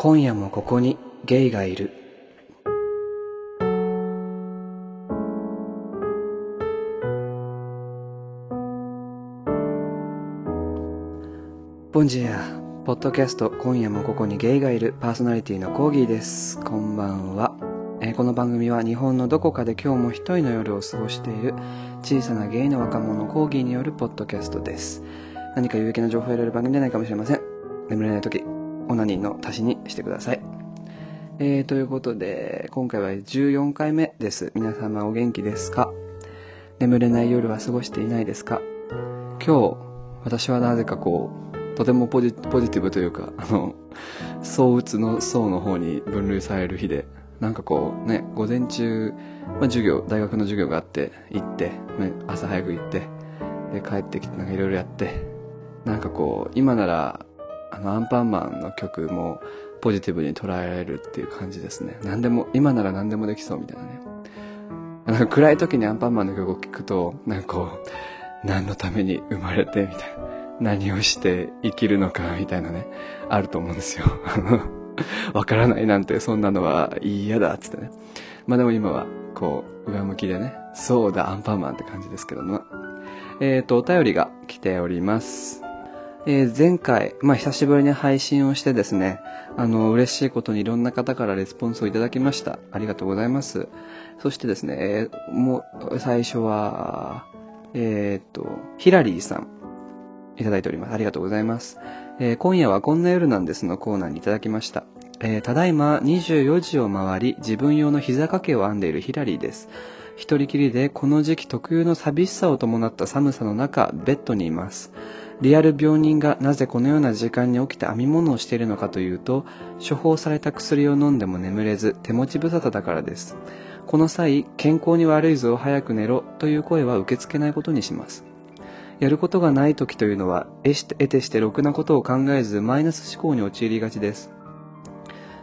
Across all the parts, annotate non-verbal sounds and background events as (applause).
今夜もここにゲイがいる。ボンジェアポッドキャスト今夜もここにゲイがいるパーソナリティのコーギーです。こんばんは、えーこの番組は日本のどこかで今日も一人の夜を過ごしている小さなゲイの若者コーギーによるポッドキャストです。何か有益な情報を得られる番組じゃないかもしれません。眠れない時オナニーの足しにしてください。えー、ということで、今回は14回目です。皆様お元気ですか？眠れない夜は過ごしていないですか？今日、私はなぜかこう、とてもポジポジティブというか、あの、躁うつの層の方に分類される日で、なんかこうね、午前中、まあ、授業、大学の授業があって、行って、ね、朝早く行って、で、帰ってきて、なんかいろいろやって、なんかこう、今なら、あの、アンパンマンの曲もポジティブに捉えられるっていう感じですね。何でも、今なら何でもできそうみたいなね。なんか暗い時にアンパンマンの曲を聴くと、なんかこう、何のために生まれて、みたいな。何をして生きるのか、みたいなね、あると思うんですよ。(laughs) わからないなんて、そんなのは嫌だ、つってね。まあでも今は、こう、上向きでね、そうだ、アンパンマンって感じですけども。えっ、と、お便りが来ております。えー前回、まあ、久しぶりに配信をしてですね、あの、嬉しいことにいろんな方からレスポンスをいただきました。ありがとうございます。そしてですね、えーもう、最初は、えーっと、ヒラリーさん、いただいております。ありがとうございます。えー今夜はこんな夜なんですのコーナーにいただきました。えーただいま24時を回り、自分用の膝掛けを編んでいるヒラリーです。一人きりでこの時期特有の寂しさを伴った寒さの中、ベッドにいます。リアル病人がなぜこのような時間に起きて編み物をしているのかというと、処方された薬を飲んでも眠れず、手持ち無沙汰だからです。この際、健康に悪いぞ、早く寝ろという声は受け付けないことにします。やることがない時というのは、得して得てしてろくなことを考えず、マイナス思考に陥りがちです。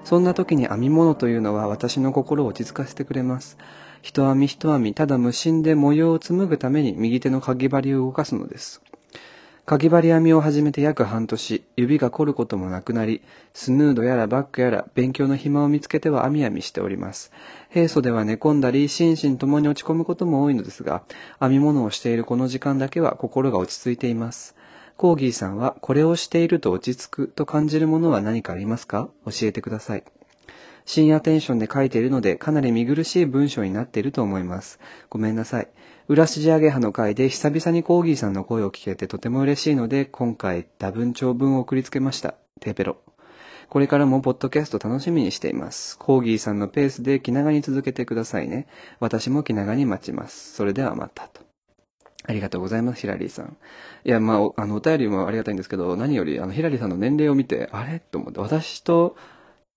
そんな時に編み物というのは私の心を落ち着かせてくれます。一編み一編み、ただ無心で模様を紡ぐために右手のかぎ針を動かすのです。かぎ針編みを始めて約半年、指が凝ることもなくなり、スヌードやらバッグやら勉強の暇を見つけては編み編みしております。平素では寝込んだり、心身ともに落ち込むことも多いのですが、編み物をしているこの時間だけは心が落ち着いています。コーギーさんはこれをしていると落ち着くと感じるものは何かありますか？教えてください。深夜テンションで書いているのでかなり見苦しい文章になっていると思います。ごめんなさい。裏筋上げ派の回で久々にコーギーさんの声を聞けてとても嬉しいので今回多文長文を送りつけました。テペロ。これからもポッドキャスト楽しみにしています。コーギーさんのペースで気長に続けてくださいね。私も気長に待ちます。それではまたと。ありがとうございます、ヒラリーさん。いや、まあ、あの、お便りもありがたいんですけど、何より、あの、ヒラリーさんの年齢を見て、あれ？と思って、私と、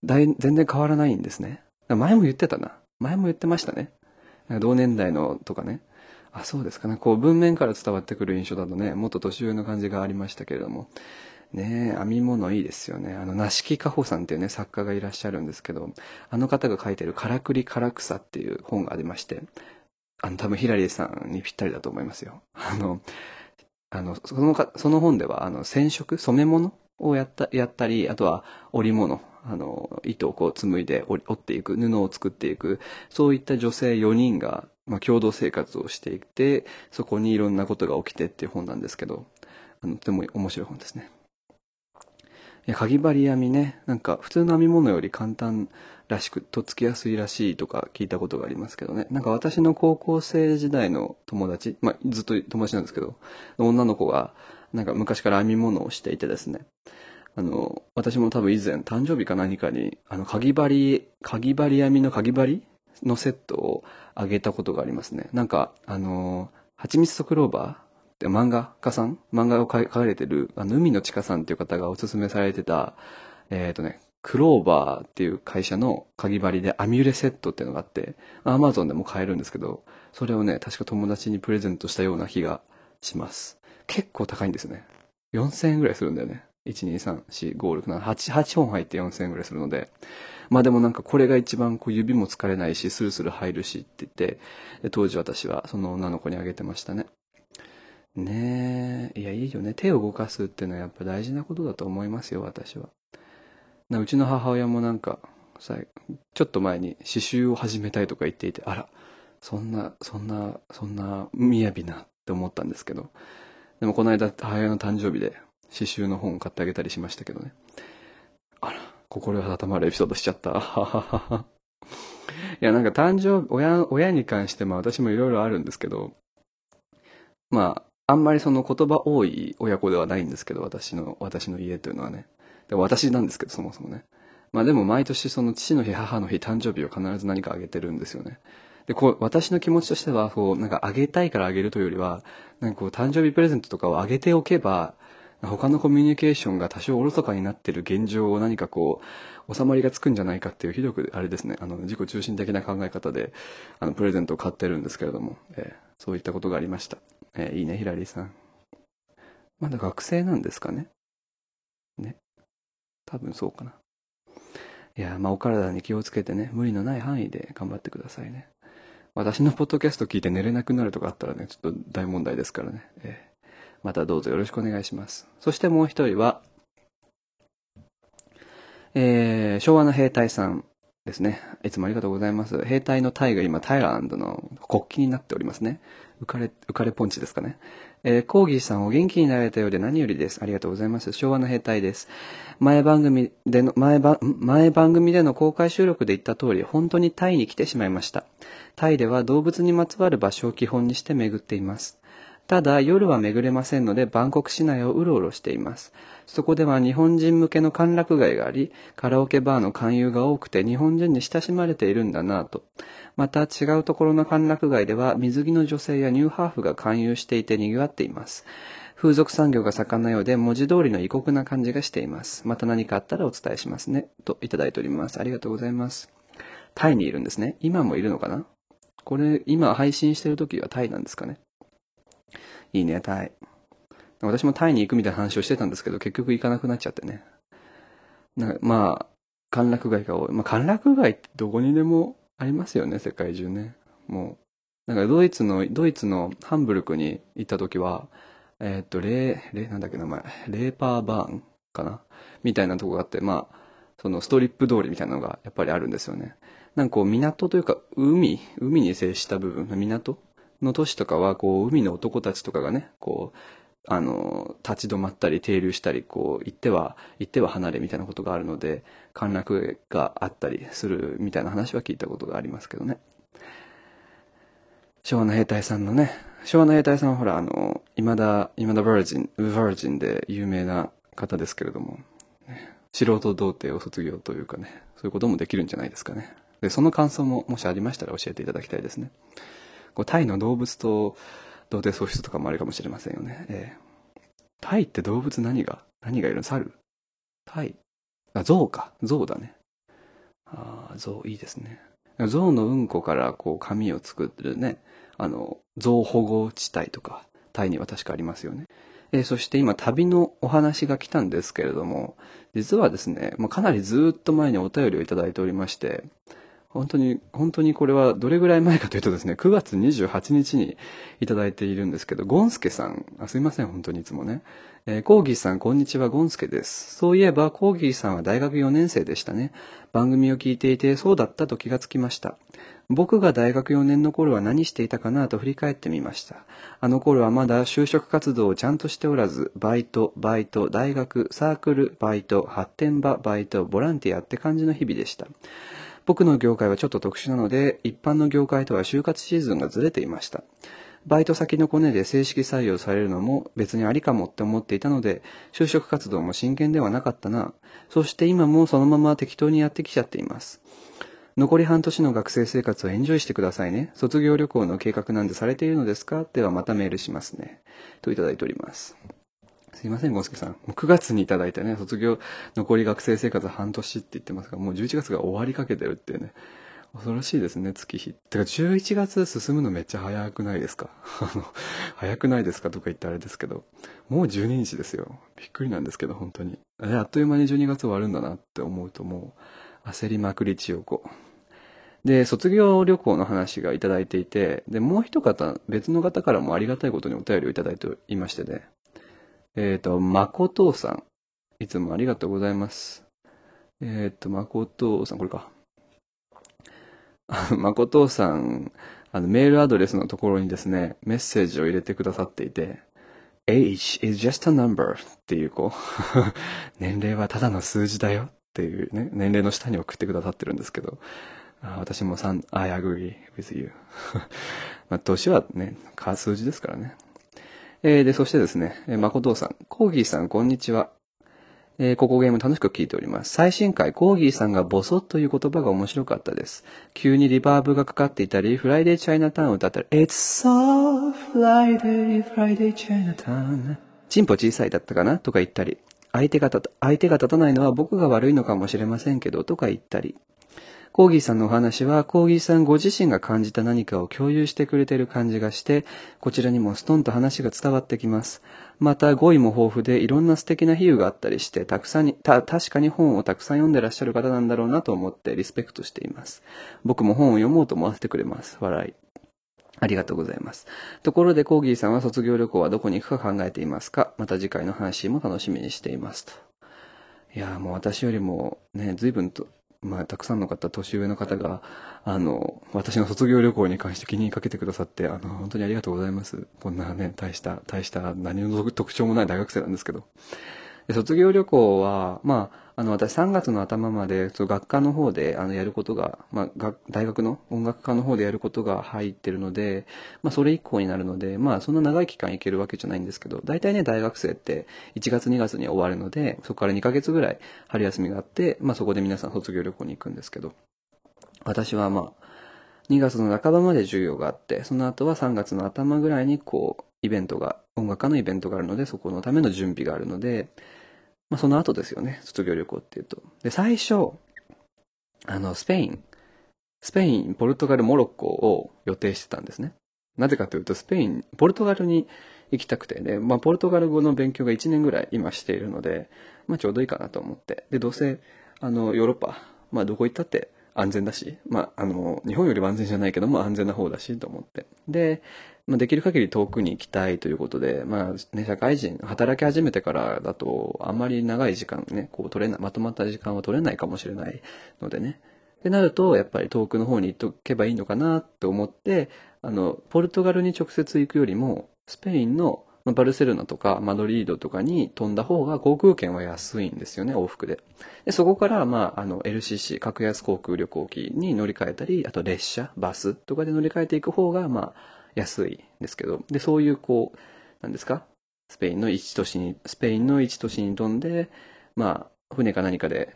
全然変わらないんですね。前も言ってたな。前も言ってましたね。同年代のとかね。あ、そうですかね。こう、文面から伝わってくる印象だとね、もっと年上の感じがありましたけれども。ねえ、編み物いいですよね。あの、梨木かほさんっていうね、作家がいらっしゃるんですけど、あの方が書いてる、からくりから草っていう本がありまして、あの、多分ヒラリーさんにぴったりだと思いますよ。あの、あの、そのか、その本では、あの、染色、染め物をやった、やったり、あとは織物、あの、糸をこう紡いで織織っていく、布を作っていく、そういった女性4人が、まあ、共同生活をしていて、そこにいろんなことが起きてっていう本なんですけど、あの、とても面白い本ですね。いや、かぎ針編みね、なんか普通の編み物より簡単らしく、とっつきやすいらしいとか聞いたことがありますけどね。なんか私の高校生時代の友達、まあずっと友達なんですけど、女の子がなんか昔から編み物をしていてですね。あの、私も多分以前誕生日か何かに、あの、かぎ針、かぎ針編みのかぎ針のセットをあげたことがありますね。なんか、あの、蜂蜜とクローバーって漫画家さん？漫画を描かれてる、あの、海のちかさんっていう方がおすすめされてた、えっ、とね、クローバーっていう会社のかぎ針でアミュレセットっていうのがあって、アマゾンでも買えるんですけど、それをね、確か友達にプレゼントしたような気がします。結構高いんですね。4000円ぐらいするんだよね。1、2、3、4、5、6、7、8、本入って4000円ぐらいするので。まあでもなんかこれが一番こう指も疲れないし、スルスル入るしって言って、当時私はその女の子にあげてましたね。ねえ。いや、いいよね。手を動かすっていうのはやっぱ大事なことだと思いますよ、私は。なうちの母親もなんかちょっと前に刺繍を始めたいとか言っていてあらそんなそんなそんな雅なって思ったんですけどでもこの間母親の誕生日で刺繍の本買ってあげたりしましたけどね。あら心温まるエピソードしちゃった。はははいやなんか誕生日親親に関してま私もいろいろあるんですけどまああんまりその言葉多い親子ではないんですけど私の私の家というのはね。で私なんですけどそもそもね。まあでも毎年その父の日母の日誕生日を必ず何かあげてるんですよね。で、こう、私の気持ちとしては、こう、なんかあげたいからあげるというよりは、なんかこう、誕生日プレゼントとかをあげておけば、他のコミュニケーションが多少おろそかになってる現状を何かこう、収まりがつくんじゃないかっていう、ひどく、あれですね、あの、自己中心的な考え方で、あの、プレゼントを買ってるんですけれども、えー、そういったことがありました。えー、いいね、ヒラリーさん。まだ学生なんですかね？ね。多分そうかな。いや、まあ、お体に気をつけてね、無理のない範囲で頑張ってくださいね。私のポッドキャスト聞いて寝れなくなるとかあったらね、ちょっと大問題ですからね。えー、またどうぞよろしくお願いします。そしてもう一人は、えー、昭和の兵隊さんですね。いつもありがとうございます。兵隊のタイが今、タイランドの国旗になっておりますね。浮かれ、浮かれポンチですかね。えー、コーギーさんお元気になられたようで何よりです。ありがとうございます。昭和の兵隊です。前番組での、前番、前番組での公開収録で言った通り、本当にタイに来てしまいました。タイでは動物にまつわる場所を基本にして巡っています。ただ、夜は巡れませんので、バンコク市内をうろうろしています。そこでは日本人向けの歓楽街があり、カラオケバーの勧誘が多くて日本人に親しまれているんだなぁと。また違うところの歓楽街では水着の女性やニューハーフが勧誘していて賑わっています。風俗産業が盛んなようで文字通りの異国な感じがしています。また何かあったらお伝えしますね。といただいております。ありがとうございます。タイにいるんですね。今もいるのかな？これ、今配信してる時はタイなんですかね？いいね、タイ。私もタイに行くみたいな話をしてたんですけど、結局行かなくなっちゃってね。なまあ、歓楽街が多い。まあ、歓楽街ってどこにでもありますよね、世界中ね。もう。なんかドイツの、ドイツのハンブルクに行った時は、えー、っと、レー、レー、なんだっけ名前、レーパーバーンかな？みたいなとこがあって、まあ、そのストリップ通りみたいなのがやっぱりあるんですよね。なんかこう港というか海、海に接した部分、港？の都市とかはこう海の男たちとかがね、こう、あの、立ち止まったり停留したり、こう、行っては、行っては離れみたいなことがあるので、陥落があったりするみたいな話は聞いたことがありますけどね。昭和の兵隊さんのね、昭和の兵隊さんはほら、あの、未だ、未だバージン、バージンで有名な方ですけれども、素人童貞を卒業というかね、そういうこともできるんじゃないですかね。で、その感想ももしありましたら教えていただきたいですね。こうタイの動物と童貞喪失とかもあるかもしれませんよね。えー、タイって動物何が何がいるの？猿？タイあ、象か。象だね。ああ、象いいですね。象のうんこからこう紙を作ってるね、あの、象保護地帯とか、タイには確かありますよね。えー、そして今旅のお話が来たんですけれども、実はですね、もうかなりずっと前にお便りをいただいておりまして、本当に、本当にこれはどれぐらい前かというとですね、9月28日にいただいているんですけど、ゴンスケさん、あすいません、本当にいつもね。えー、コーギーさん、こんにちは、ゴンスケです。そういえば、コーギーさんは大学4年生でしたね。番組を聞いていて、そうだったと気がつきました。僕が大学4年の頃は何していたかなと振り返ってみました。あの頃はまだ就職活動をちゃんとしておらず、バイト、バイト、大学、サークル、バイト、発展場、バイト、ボランティアって感じの日々でした。僕の業界はちょっと特殊なので、一般の業界とは就活シーズンがずれていました。バイト先のコネで正式採用されるのも別にありかもって思っていたので、就職活動も真剣ではなかったな。そして今もそのまま適当にやってきちゃっています。残り半年の学生生活をエンジョイしてくださいね。卒業旅行の計画なんてされているのですか？ではまたメールしますね。といただいております。すいません、ゴンスケさん。もう9月にいただいてね、卒業、残り学生生活半年って言ってますが、もう11月が終わりかけてるっていうね。恐ろしいですね、月日。てか、11月進むのめっちゃ早くないですか？(laughs) あの、早くないですかとか言ってあれですけど、もう12日ですよ。びっくりなんですけど、本当に。あっという間に12月終わるんだなって思うともう、焦りまくり千代子。で、卒業旅行の話がいただいていて、で、もう一方、別の方からもありがたいことにお便りをいただいていましてね、えっ、ー、と、まことさん。いつもありがとうございます。えーっと、誠さん、これか。あの誠さん、あの、メールアドレスのところにですね、メッセージを入れてくださっていて、age is just a number っていう、こう、年齢はただの数字だよっていうね、年齢の下に送ってくださってるんですけど、あ私も3、I agree with you (laughs) まあ、年はね、数字ですからね。えー、で、そしてですね、えー、誠さん、コーギーさん、こんにちは。えー、ここゲーム楽しく聞いております。最新回、コーギーさんがボソッという言葉が面白かったです。急にリバーブがかかっていたり、フライデーチャイナタウンを歌ったり、It's so Friday, Friday Chinatown チンポ小さいだったかな？とか言ったり、相手が、相手が立たないのは僕が悪いのかもしれませんけど、とか言ったり、コーギーさんのお話は、コーギーさんご自身が感じた何かを共有してくれている感じがして、こちらにもストンと話が伝わってきます。また、語彙も豊富でいろんな素敵な比喩があったりして、たくさんに、た、確かに本をたくさん読んでらっしゃる方なんだろうなと思ってリスペクトしています。僕も本を読もうと思わせてくれます。笑い。ありがとうございます。ところで、コーギーさんは卒業旅行はどこに行くか考えていますか？また次回の話も楽しみにしていますと。いやもう私よりもね、随分とまあ、たくさんの方、年上の方が、あの、私の卒業旅行に関して気にかけてくださって、あの、本当にありがとうございます。こんなね、大した、大した何の特徴もない大学生なんですけど。卒業旅行は、まあ、あの、私3月の頭まで、そ学科の方で、あの、やることが、まあ、大学の音楽科の方でやることが入ってるので、まあ、それ以降になるので、まあ、そんな長い期間行けるわけじゃないんですけど、大体ね、大学生って1月2月に終わるので、そこから2ヶ月ぐらい春休みがあって、まあ、そこで皆さん卒業旅行に行くんですけど、私はまあ、2月の半ばまで授業があって、その後は3月の頭ぐらいにこう、イベントが、音楽家のイベントがあるので、そこのための準備があるので、まあ、その後ですよね、卒業旅行っていうと。で、最初、あの、スペイン、スペイン、ポルトガル、モロッコを予定してたんですね。なぜかというと、スペイン、ポルトガルに行きたくて、ね、まあ、ポルトガル語の勉強が1年ぐらい今しているので、まあ、ちょうどいいかなと思って。で、どうせ、あの、ヨーロッパ、まあ、どこ行ったって安全だし、まあ、あの、日本よりは安全じゃないけども安全な方だしと思って。で、まあ、できる限り遠くに行きたいということで、まあね、社会人、働き始めてからだと、あんまり長い時間ね、こう取れない、まとまった時間は取れないかもしれないのでね。ってなると、やっぱり遠くの方に行っとけばいいのかなと思って、あの、ポルトガルに直接行くよりも、スペインのバルセロナとかマドリードとかに飛んだ方が航空券は安いんですよね、往復で。でそこから、まあ、あの、LCC、格安航空旅行機に乗り換えたり、あと列車、バスとかで乗り換えていく方が、まあ、安いんですけど、で、そういうこう、なんですか？スペインの一都市に、スペインの一都市に飛んで、まあ、船か何かで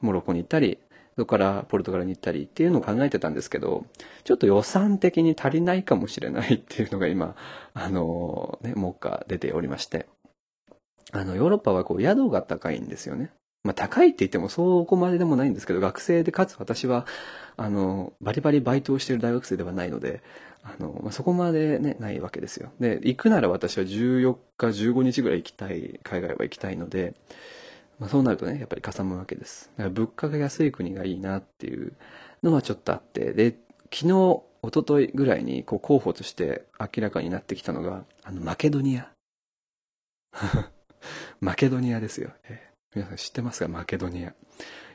モロッコに行ったり、そこからポルトガルに行ったりっていうのを考えてたんですけど、ちょっと予算的に足りないかもしれないっていうのが今、(laughs) あの、ね、目下出ておりまして。あの、ヨーロッパはこう宿が高いんですよね。まあ高いって言ってもそこまででもないんですけど、学生でかつ私は、あの、バリバリバイトをしている大学生ではないので、あの、まあ、そこまでね、ないわけですよ。で、行くなら私は14日、15日ぐらい行きたい、海外は行きたいので、まあ、そうなるとね、やっぱりかさむわけです。だから物価が安い国がいいなっていうのはちょっとあって、で、昨日、一昨日ぐらいにこう候補として明らかになってきたのが、あの、マケドニア。(laughs) マケドニアですよ。え皆さん知ってますか？マケドニア。い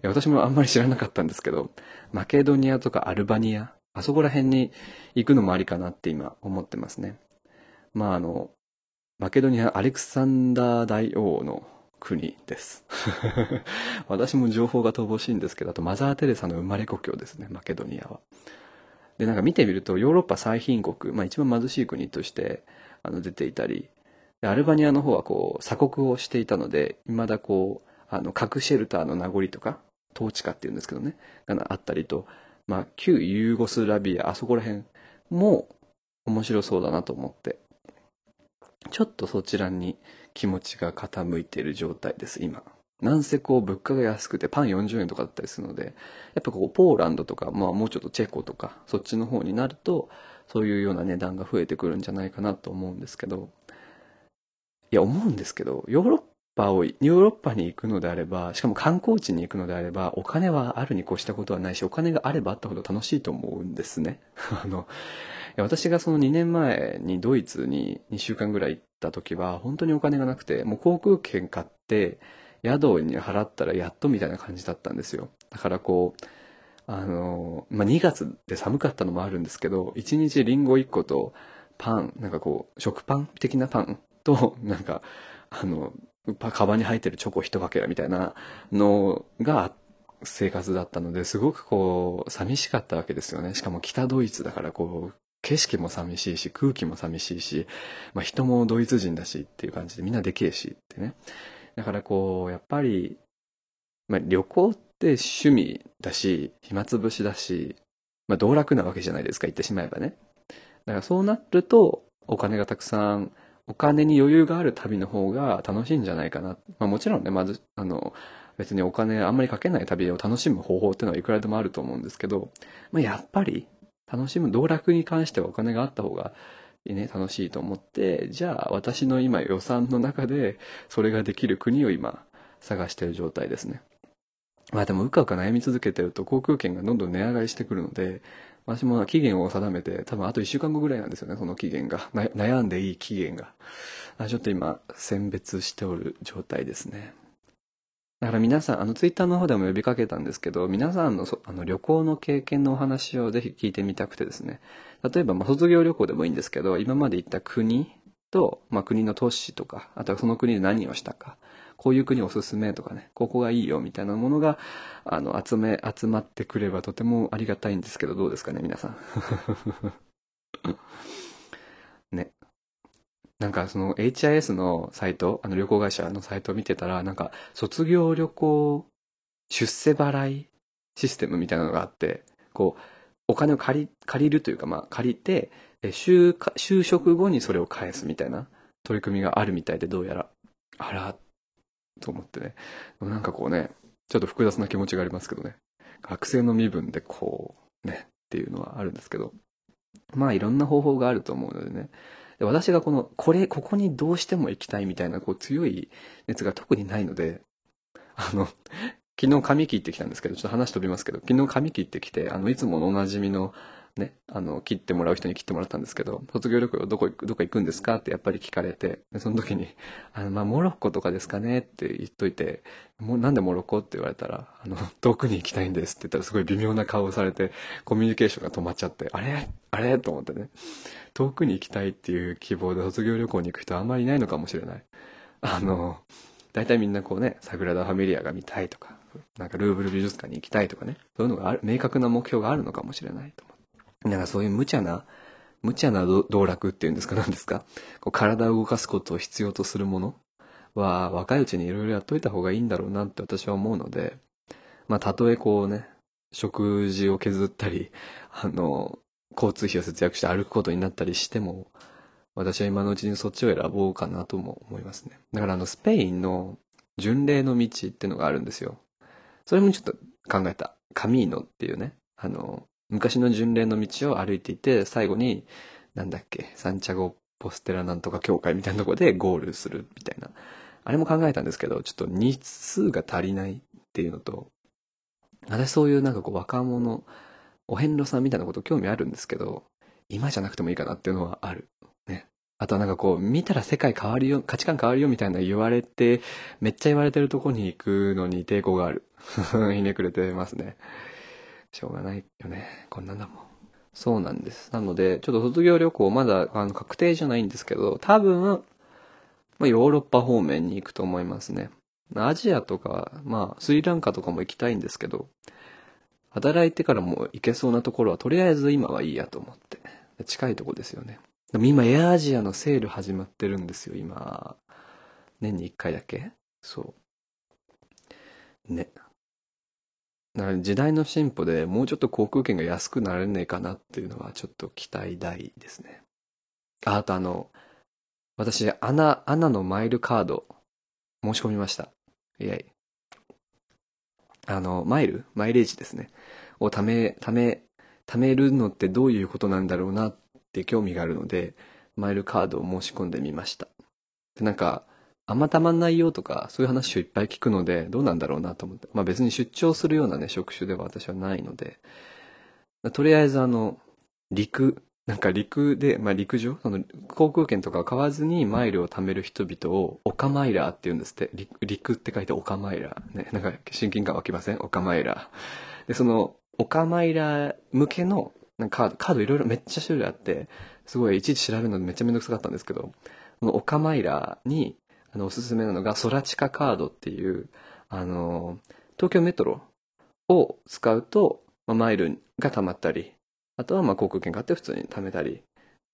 や、私もあんまり知らなかったんですけど、マケドニアとかアルバニア、あそこら辺に行くのもありかなって今思ってますね。まああの、マケドニア、アレクサンダー大王の国です。(laughs) 私も情報が乏しいんですけど、あとマザー・テレサの生まれ故郷ですね、マケドニアは。で、なんか見てみると、ヨーロッパ最貧国、まあ一番貧しい国としてあの出ていたり、アルバニアの方はこう鎖国をしていたので、未だこう、あの核シェルターの名残とか、統治下っていうんですけどね、があったりと、まあ旧ユーゴスラビア、あそこら辺も面白そうだなと思って、ちょっとそちらに気持ちが傾いている状態です、今。なんせこう物価が安くてパン40円とかだったりするので、やっぱこうポーランドとか、まあもうちょっとチェコとか、そっちの方になると、そういうような値段が増えてくるんじゃないかなと思うんですけど、いや、思うんですけど、ヨーロッパを、ヨーロッパに行くのであれば、しかも観光地に行くのであれば、お金はあるに越したことはないし、お金があればあったほど楽しいと思うんですね。(laughs) あの、私がその2年前にドイツに2週間ぐらい行った時は、本当にお金がなくて、もう航空券買って、宿に払ったらやっとみたいな感じだったんですよ。だからこう、あの、まあ、2月で寒かったのもあるんですけど、1日リンゴ1個とパン、なんかこう、食パン的なパンと、なんか、あの、カバンに入ってるチョコ一かけらみたいなのが生活だったので、すごくこう、寂しかったわけですよね。しかも北ドイツだからこう、景色も寂しいし、空気も寂しいし、まあ人もドイツ人だしっていう感じでみんなでけえしってね。だからこう、やっぱり、まあ旅行って趣味だし、暇つぶしだし、まあ道楽なわけじゃないですか、言ってしまえばね。だからそうなると、お金がたくさん、お金に余裕がある旅の方が楽しいんじゃないかな。まあもちろんね、まず、あの、別にお金あんまりかけない旅を楽しむ方法っていうのはいくらでもあると思うんですけど、まあ、やっぱり楽しむ道楽に関してはお金があった方がね、楽しいと思って、じゃあ私の今予算の中でそれができる国を今探してる状態ですね。まあでもうかうか悩み続けてると航空券がどんどん値上がりしてくるので、私も期限を定めて、多分あと1週間後ぐらいなんですよね、その期限が。悩んでいい期限が。ちょっと今、選別しておる状態ですね。だから皆さん、あの、ツイッターの方でも呼びかけたんですけど、皆さんのそあの旅行の経験のお話をぜひ聞いてみたくてですね。例えば、ま、卒業旅行でもいいんですけど、今まで行った国と、まあ、国の都市とか、あとはその国で何をしたか、こういう国おすすめとかね、ここがいいよみたいなものが、あの、集め、集まってくればとてもありがたいんですけど、どうですかね、皆さん？(laughs) なんかその HIS のサイト、あの旅行会社のサイトを見てたら、なんか卒業旅行出世払いシステムみたいなのがあって、こう、お金を借り、借りるというか、まあ借りて、就就職後にそれを返すみたいな取り組みがあるみたいで、どうやら、あら、と思ってね。なんかこうね、ちょっと複雑な気持ちがありますけどね。学生の身分でこう、ね、っていうのはあるんですけど。まあいろんな方法があると思うのでね。で私がこの、これ、ここにどうしても行きたいみたいな、こう、強い熱が特にないので、あの、昨日髪切ってきたんですけど、ちょっと話飛びますけど、昨日髪切ってきて、あの、いつものおなじみの、ね、あの、切ってもらう人に切ってもらったんですけど、卒業旅行どこ行く、どこ行くんですか？ってやっぱり聞かれて、その時に、あの、まあ、モロッコとかですかね？って言っといて、もうなんでモロッコ？って言われたら、あの、遠くに行きたいんですって言ったらすごい微妙な顔をされて、コミュニケーションが止まっちゃって、あれ？あれ？と思ってね。遠くに行きたいっていう希望で卒業旅行に行く人あんまりいないのかもしれない。あの、大体みんなこうね、サグラダ・ファミリアが見たいとか、なんかルーブル美術館に行きたいとかね、そういうのがある、明確な目標があるのかもしれないと思。なんかそういう無茶な、無茶な道楽っていうんですか何ですか？こう体を動かすことを必要とするものは若いうちにいろいろやっといた方がいいんだろうなって私は思うので、まあたとえこうね、食事を削ったり、あの、交通費を節約して歩くことになったりしても、私は今のうちにそっちを選ぼうかなとも思いますね。だからあの、スペインの巡礼の道っていうのがあるんですよ。それもちょっと考えた。カミーノっていうね、あの、昔の巡礼の道を歩いていて、最後に、なんだっけ、サンチャゴ・ポステラなんとか教会みたいなとこでゴールするみたいな。あれも考えたんですけど、ちょっと日数が足りないっていうのと、私そういうなんかこう若者、お遍路さんみたいなこと興味あるんですけど、今じゃなくてもいいかなっていうのはある。ね。あとはなんかこう、見たら世界変わるよ、価値観変わるよみたいな言われて、めっちゃ言われてるとこに行くのに抵抗がある。(laughs) ひねくれてますね。しょうがないよね。こんなんだも。そうなんです。なので、ちょっと卒業旅行まだあの確定じゃないんですけど、多分、まあ、ヨーロッパ方面に行くと思いますね。アジアとか、まあ、スリランカとかも行きたいんですけど、働いてからも行けそうなところはとりあえず今はいいやと思って。近いとこですよね。でも今エアアジアのセール始まってるんですよ、今。年に1回だけそう。ね。時代の進歩でもうちょっと航空券が安くならねえかなっていうのはちょっと期待大ですね。あ、あとあの、私、アナ、アナのマイルカード申し込みました。イェイ。あの、マイル？マイレージですね。を貯め、貯め、貯めるのってどういうことなんだろうなって興味があるので、マイルカードを申し込んでみました。で、なんか、あんまたまんないよとか、そういう話をいっぱい聞くので、どうなんだろうなと思って。まあ別に出張するようなね、職種では私はないので、とりあえずあの、陸、なんか陸で、まあ陸上？その航空券とかを買わずにマイルを貯める人々をオカマイラーって言うんですって。陸って書いてオカマイラー。ね、なんか親近感湧きません？オカマイラー。で、そのオカマイラー向けのなんかカード、カードいろいろめっちゃ種類あって、すごいいちいち調べるのめっちゃめんどくさかったんですけど、このオカマイラーにあのおすすめなのがソラチカカードっていう、あの、東京メトロを使うと、まあ、マイルが貯まったり、あとはまあ航空券買って普通に貯めたりっ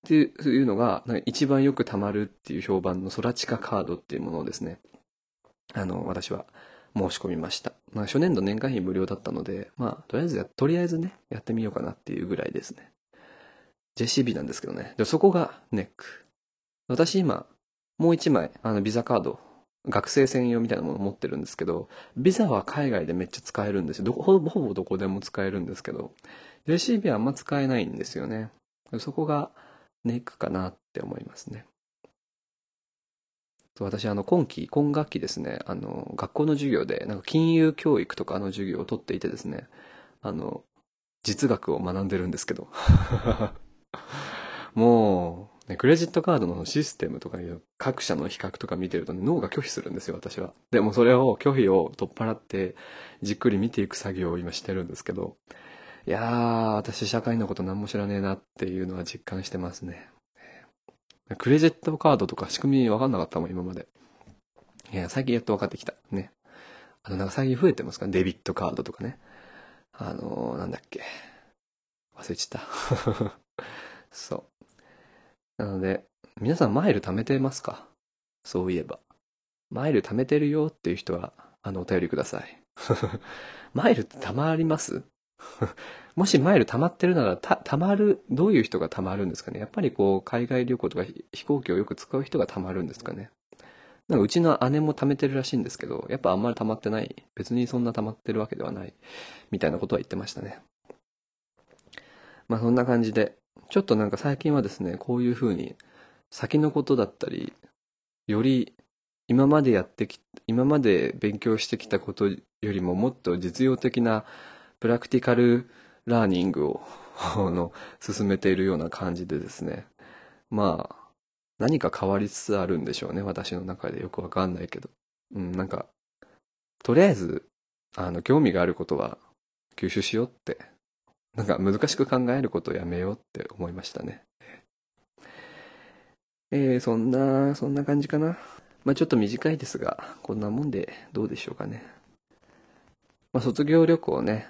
ていうのが一番よく貯まるっていう評判のソラチカカードっていうものをですね。あの私は申し込みました、まあ、初年度年間費無料だったのでまあとりあえずやとりあえずねやってみようかなっていうぐらいですね。JCB なんですけどね。でそこがネック。私今もう一枚あのビザカード学生専用みたいなもの持ってるんですけどビザは海外でめっちゃ使えるんですよどこほぼほぼどこでも使えるんですけど JCB はあんま使えないんですよね。そこがネックかなって思いますね。私、あの、今期、今学期ですね、あの、学校の授業で、なんか金融教育とかの授業を取っていてですね、あの、実学を学んでるんですけど。(laughs) もう、ね、クレジットカードのシステムとかいう各社の比較とか見てると、ね、脳が拒否するんですよ、私は。でもそれを拒否を取っ払って、じっくり見ていく作業を今してるんですけど、いやー、私社会のこと何も知らねえなっていうのは実感してますね。クレジットカードとか仕組み分かんなかったもん、今まで。いや、最近やっと分かってきた。ね。あの、なんか最近増えてますか？デビットカードとかね。あのー、なんだっけ。忘れちゃった。(laughs) そう。なので、皆さんマイル貯めてますか？そういえば。マイル貯めてるよっていう人は、あの、お便りください。(laughs) マイルって貯まります？(laughs) もしマイル溜まってるなら、た、溜まる、どういう人が溜まるんですかね？やっぱりこう、海外旅行とか飛行機をよく使う人が溜まるんですかね？なんかうちの姉も溜めてるらしいんですけど、やっぱあんまり溜まってない。別にそんな溜まってるわけではない。みたいなことは言ってましたね。まあそんな感じで、ちょっとなんか最近はですね、こういう風に、先のことだったり、より今までやってき、今まで勉強してきたことよりももっと実用的なプラクティカルラーニングをの進めているような感じでですね。まあ何か変わりつつあるんでしょうね私の中でよくわかんないけど。うんなんかとりあえずあの興味があることは吸収しようってなんか難しく考えることをやめようって思いましたね。えー、そんなそんな感じかな。まあちょっと短いですがこんなもんでどうでしょうかね。まあ卒業旅行ね。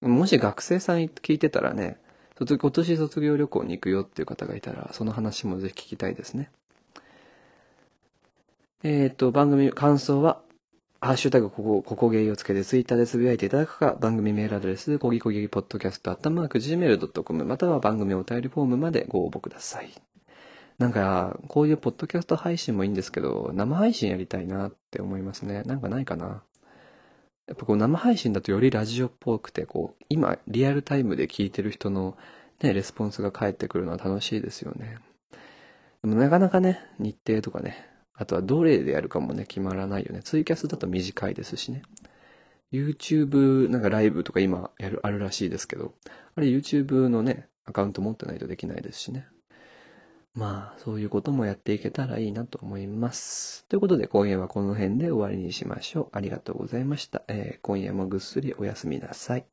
もし学生さん聞いてたらね、今年卒業旅行に行くよっていう方がいたら、その話もぜひ聞きたいですね。えっ、と、番組感想は、ハッシュタグここ、ここゲイをつけてツイッターでつぶやいていただくか、番組メールアドレス、こぎこぎポッドキャストアットマーク Gmail.com または番組お便りフォームまでご応募ください。なんか、こういうポッドキャスト配信もいいんですけど、生配信やりたいなって思いますね。なんかないかな。やっぱこう生配信だとよりラジオっぽくて、こう、今リアルタイムで聞いてる人のね、レスポンスが返ってくるのは楽しいですよね。でもなかなかね、日程とかね、あとはどれでやるかもね、決まらないよね。ツイキャスだと短いですしね。YouTube なんかライブとか今やる、あるらしいですけど、あれ YouTube のね、アカウント持ってないとできないですしね。まあ、そういうこともやっていけたらいいなと思います。ということで、今夜はこの辺で終わりにしましょう。ありがとうございました。えー今夜もぐっすりおやすみなさい。